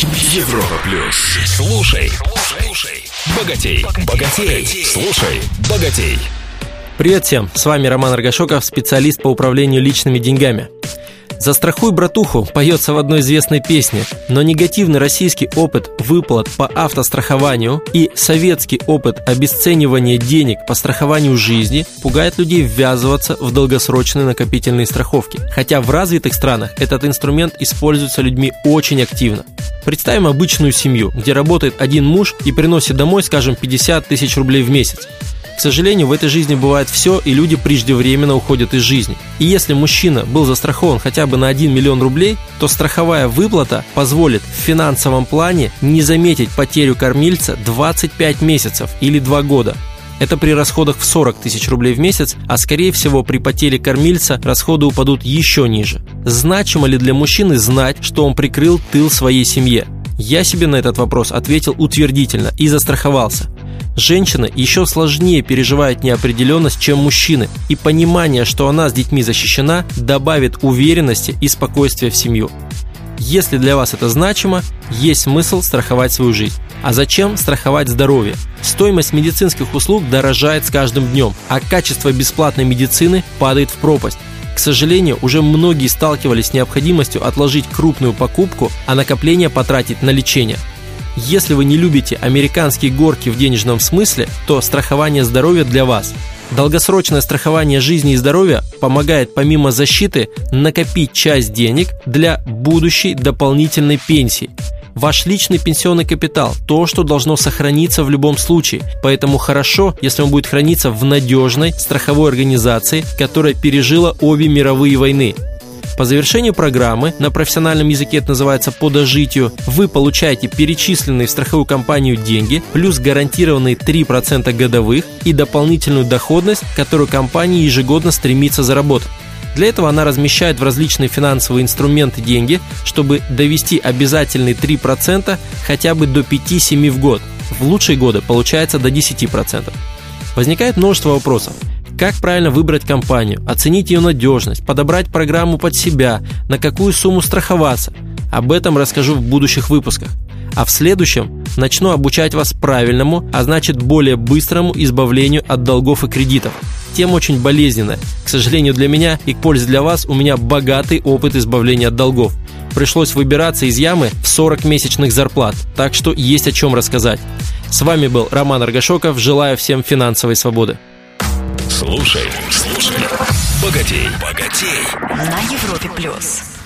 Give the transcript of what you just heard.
Европа плюс. Слушай, слушай, богатей, богатей, слушай, богатей. Привет всем, с вами Роман Аргашоков, специалист по управлению личными деньгами. «Застрахуй братуху» поется в одной известной песне, но негативный российский опыт выплат по автострахованию и советский опыт обесценивания денег по страхованию жизни пугает людей ввязываться в долгосрочные накопительные страховки. Хотя в развитых странах этот инструмент используется людьми очень активно. Представим обычную семью, где работает один муж и приносит домой, скажем, 50 тысяч рублей в месяц. К сожалению, в этой жизни бывает все, и люди преждевременно уходят из жизни. И если мужчина был застрахован хотя бы на 1 миллион рублей, то страховая выплата позволит в финансовом плане не заметить потерю кормильца 25 месяцев или 2 года. Это при расходах в 40 тысяч рублей в месяц, а скорее всего при потере кормильца расходы упадут еще ниже. Значимо ли для мужчины знать, что он прикрыл тыл своей семье? Я себе на этот вопрос ответил утвердительно и застраховался. Женщина еще сложнее переживает неопределенность, чем мужчины, и понимание, что она с детьми защищена, добавит уверенности и спокойствия в семью. Если для вас это значимо, есть смысл страховать свою жизнь. А зачем страховать здоровье? Стоимость медицинских услуг дорожает с каждым днем, а качество бесплатной медицины падает в пропасть. К сожалению, уже многие сталкивались с необходимостью отложить крупную покупку, а накопление потратить на лечение. Если вы не любите американские горки в денежном смысле, то страхование здоровья для вас. Долгосрочное страхование жизни и здоровья помогает помимо защиты накопить часть денег для будущей дополнительной пенсии. Ваш личный пенсионный капитал – то, что должно сохраниться в любом случае. Поэтому хорошо, если он будет храниться в надежной страховой организации, которая пережила обе мировые войны. По завершению программы, на профессиональном языке это называется по дожитию, вы получаете перечисленные в страховую компанию деньги, плюс гарантированные 3% годовых и дополнительную доходность, которую компания ежегодно стремится заработать. Для этого она размещает в различные финансовые инструменты деньги, чтобы довести обязательные 3% хотя бы до 5-7 в год. В лучшие годы получается до 10%. Возникает множество вопросов. Как правильно выбрать компанию, оценить ее надежность, подобрать программу под себя, на какую сумму страховаться. Об этом расскажу в будущих выпусках. А в следующем начну обучать вас правильному, а значит более быстрому избавлению от долгов и кредитов. Тема очень болезненная. К сожалению для меня и к пользе для вас у меня богатый опыт избавления от долгов. Пришлось выбираться из ямы в 40 месячных зарплат, так что есть о чем рассказать. С вами был Роман Аргашоков. Желаю всем финансовой свободы. Слушай, слушай, богатей, богатей. На Европе плюс.